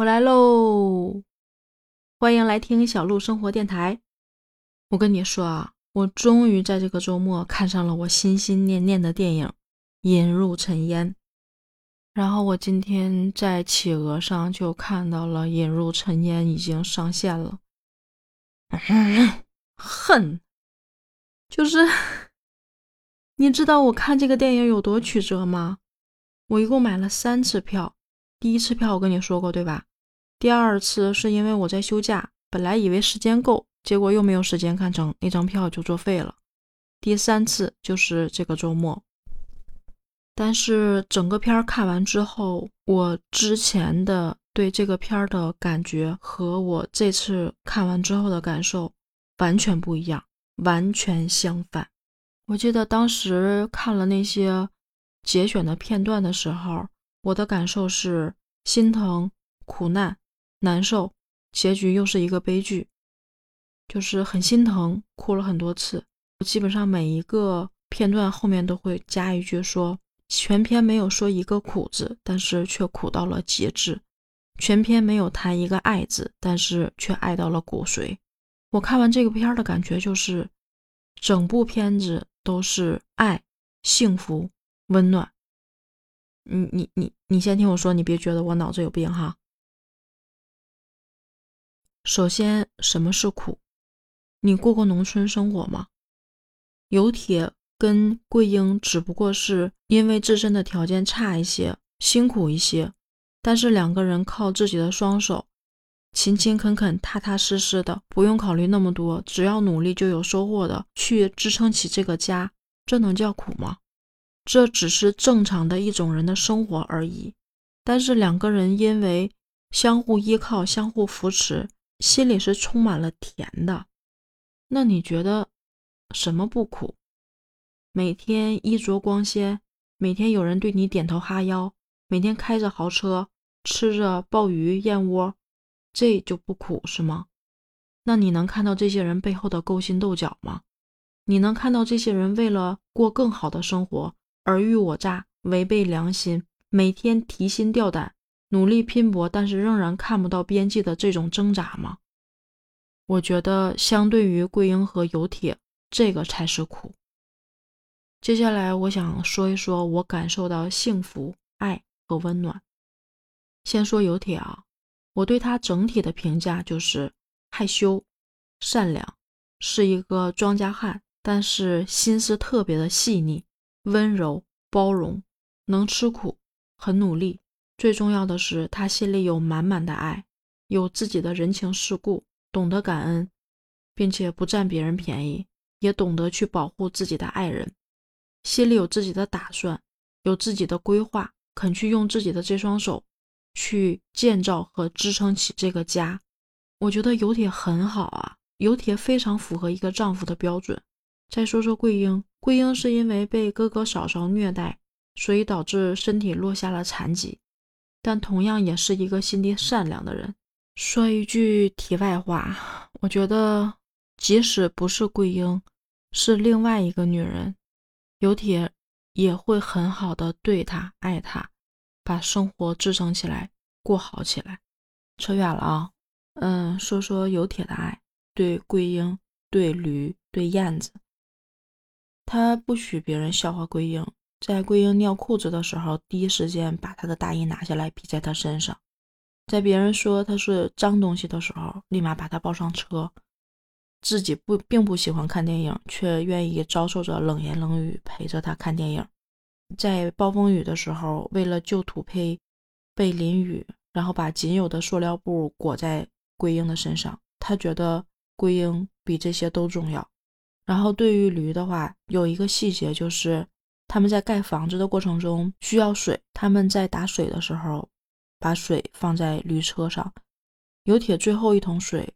我来喽！欢迎来听小鹿生活电台。我跟你说啊，我终于在这个周末看上了我心心念念的电影《引入尘烟》。然后我今天在企鹅上就看到了《引入尘烟》已经上线了。恨，就是你知道我看这个电影有多曲折吗？我一共买了三次票，第一次票我跟你说过对吧？第二次是因为我在休假，本来以为时间够，结果又没有时间看成，那张票就作废了。第三次就是这个周末，但是整个片儿看完之后，我之前的对这个片儿的感觉和我这次看完之后的感受完全不一样，完全相反。我记得当时看了那些节选的片段的时候，我的感受是心疼、苦难。难受，结局又是一个悲剧，就是很心疼，哭了很多次。我基本上每一个片段后面都会加一句说，全篇没有说一个苦字，但是却苦到了极致；全篇没有谈一个爱字，但是却爱到了骨髓。我看完这个片儿的感觉就是，整部片子都是爱、幸福、温暖。你你你你先听我说，你别觉得我脑子有病哈。首先，什么是苦？你过过农村生活吗？有铁跟桂英只不过是因为自身的条件差一些，辛苦一些，但是两个人靠自己的双手，勤勤恳恳、踏踏实实的，不用考虑那么多，只要努力就有收获的，去支撑起这个家，这能叫苦吗？这只是正常的一种人的生活而已。但是两个人因为相互依靠、相互扶持。心里是充满了甜的，那你觉得什么不苦？每天衣着光鲜，每天有人对你点头哈腰，每天开着豪车，吃着鲍鱼燕窝，这就不苦是吗？那你能看到这些人背后的勾心斗角吗？你能看到这些人为了过更好的生活尔虞我诈、违背良心，每天提心吊胆？努力拼搏，但是仍然看不到边际的这种挣扎吗？我觉得相对于桂英和有铁，这个才是苦。接下来我想说一说我感受到幸福、爱和温暖。先说有铁啊，我对他整体的评价就是害羞、善良，是一个庄稼汉，但是心思特别的细腻、温柔、包容，能吃苦，很努力。最重要的是，他心里有满满的爱，有自己的人情世故，懂得感恩，并且不占别人便宜，也懂得去保护自己的爱人，心里有自己的打算，有自己的规划，肯去用自己的这双手去建造和支撑起这个家。我觉得尤铁很好啊，尤铁非常符合一个丈夫的标准。再说说桂英，桂英是因为被哥哥嫂嫂虐待，所以导致身体落下了残疾。但同样也是一个心地善良的人。说一句题外话，我觉得即使不是桂英，是另外一个女人，有铁也会很好的对她、爱她，把生活支撑起来，过好起来。扯远了啊，嗯，说说有铁的爱，对桂英、对驴、对燕子，他不许别人笑话桂英。在桂英尿裤子的时候，第一时间把她的大衣拿下来披在她身上；在别人说她是脏东西的时候，立马把她抱上车。自己不并不喜欢看电影，却愿意遭受着冷言冷语陪着她看电影。在暴风雨的时候，为了救土坯被淋雨，然后把仅有的塑料布裹在桂英的身上。他觉得桂英比这些都重要。然后对于驴的话，有一个细节就是。他们在盖房子的过程中需要水，他们在打水的时候，把水放在驴车上。有铁最后一桶水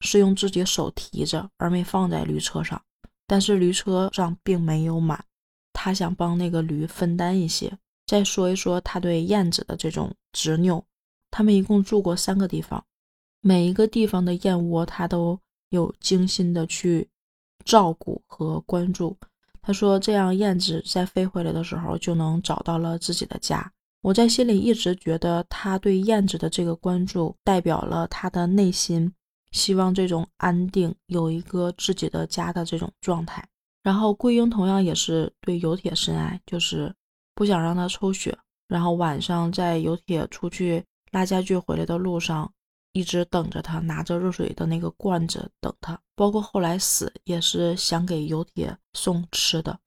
是用自己手提着，而没放在驴车上。但是驴车上并没有满，他想帮那个驴分担一些。再说一说他对燕子的这种执拗，他们一共住过三个地方，每一个地方的燕窝他都有精心的去照顾和关注。他说：“这样燕子在飞回来的时候，就能找到了自己的家。我在心里一直觉得他对燕子的这个关注，代表了他的内心希望这种安定，有一个自己的家的这种状态。然后桂英同样也是对有铁深爱，就是不想让他抽血。然后晚上在有铁出去拉家具回来的路上，一直等着他，拿着热水的那个罐子等他。包括后来死，也是想给有铁送吃的。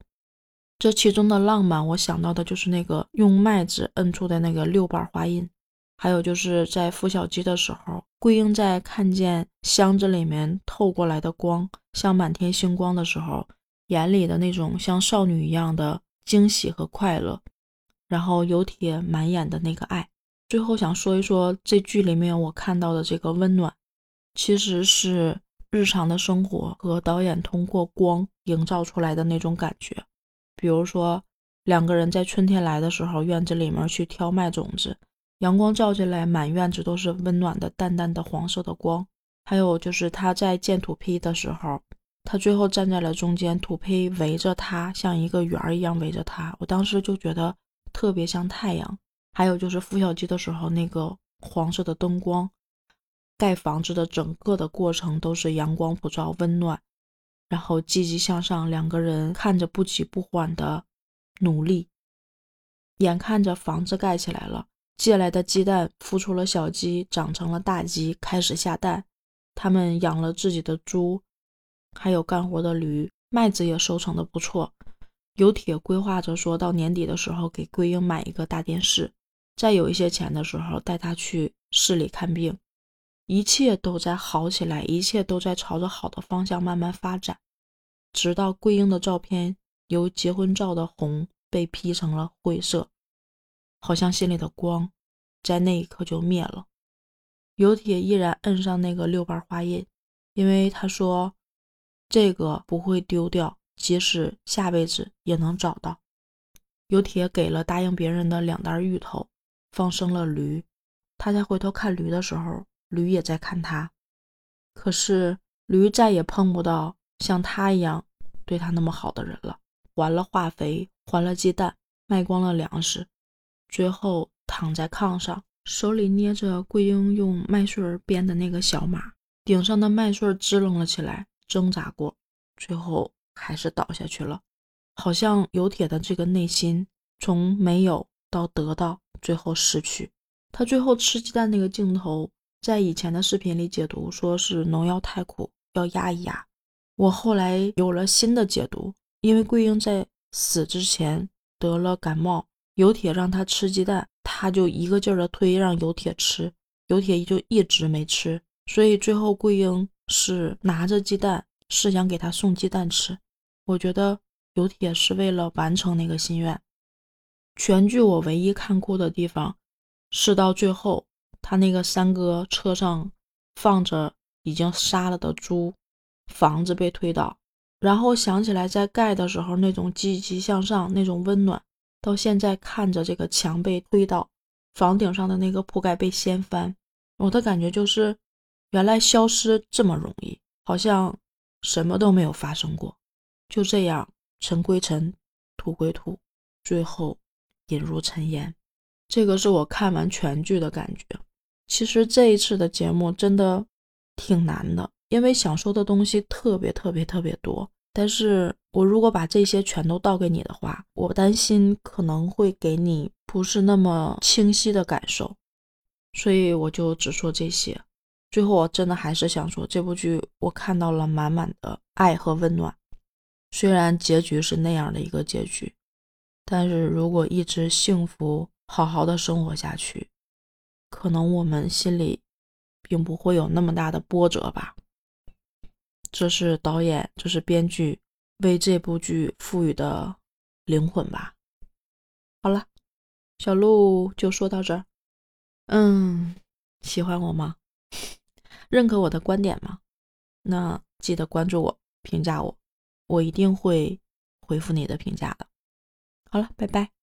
这其中的浪漫，我想到的就是那个用麦子摁出的那个六瓣花印，还有就是在孵小鸡的时候，桂英在看见箱子里面透过来的光像满天星光的时候，眼里的那种像少女一样的惊喜和快乐，然后有铁满眼的那个爱。最后想说一说这剧里面我看到的这个温暖，其实是日常的生活和导演通过光营造出来的那种感觉。比如说，两个人在春天来的时候，院子里面去挑麦种子，阳光照进来，满院子都是温暖的、淡淡的黄色的光。还有就是他在建土坯的时候，他最后站在了中间，土坯围着他，像一个圆儿一样围着他。我当时就觉得特别像太阳。还有就是孵小鸡的时候，那个黄色的灯光，盖房子的整个的过程都是阳光普照、温暖。然后积极向上，两个人看着不急不缓的努力，眼看着房子盖起来了，借来的鸡蛋孵出了小鸡，长成了大鸡，开始下蛋。他们养了自己的猪，还有干活的驴，麦子也收成的不错。有铁规划着说到年底的时候给桂英买一个大电视，再有一些钱的时候带他去市里看病。一切都在好起来，一切都在朝着好的方向慢慢发展，直到桂英的照片由结婚照的红被 P 成了灰色，好像心里的光在那一刻就灭了。有铁依然摁上那个六瓣花印，因为他说这个不会丢掉，即使下辈子也能找到。有铁给了答应别人的两袋芋头，放生了驴。他在回头看驴的时候。驴也在看他，可是驴再也碰不到像他一样对他那么好的人了。还了化肥，还了鸡蛋，卖光了粮食，最后躺在炕上，手里捏着桂英用麦穗编的那个小马，顶上的麦穗支棱了起来，挣扎过，最后还是倒下去了。好像有铁的这个内心，从没有到得到，最后失去。他最后吃鸡蛋那个镜头。在以前的视频里解读说是农药太苦，要压一压。我后来有了新的解读，因为桂英在死之前得了感冒，尤铁让他吃鸡蛋，他就一个劲儿的推让尤铁吃，尤铁就一直没吃，所以最后桂英是拿着鸡蛋，是想给他送鸡蛋吃。我觉得尤铁是为了完成那个心愿。全剧我唯一看哭的地方是到最后。他那个三哥车上放着已经杀了的猪，房子被推倒，然后想起来在盖的时候那种积极向上、那种温暖，到现在看着这个墙被推倒，房顶上的那个铺盖被掀翻，我的感觉就是原来消失这么容易，好像什么都没有发生过，就这样尘归尘，土归土，最后引入尘烟。这个是我看完全剧的感觉。其实这一次的节目真的挺难的，因为想说的东西特别特别特别多。但是我如果把这些全都倒给你的话，我担心可能会给你不是那么清晰的感受，所以我就只说这些。最后，我真的还是想说，这部剧我看到了满满的爱和温暖。虽然结局是那样的一个结局，但是如果一直幸福好好的生活下去。可能我们心里并不会有那么大的波折吧，这是导演，这是编剧为这部剧赋予的灵魂吧。好了，小鹿就说到这儿。嗯，喜欢我吗？认可我的观点吗？那记得关注我，评价我，我一定会回复你的评价的。好了，拜拜。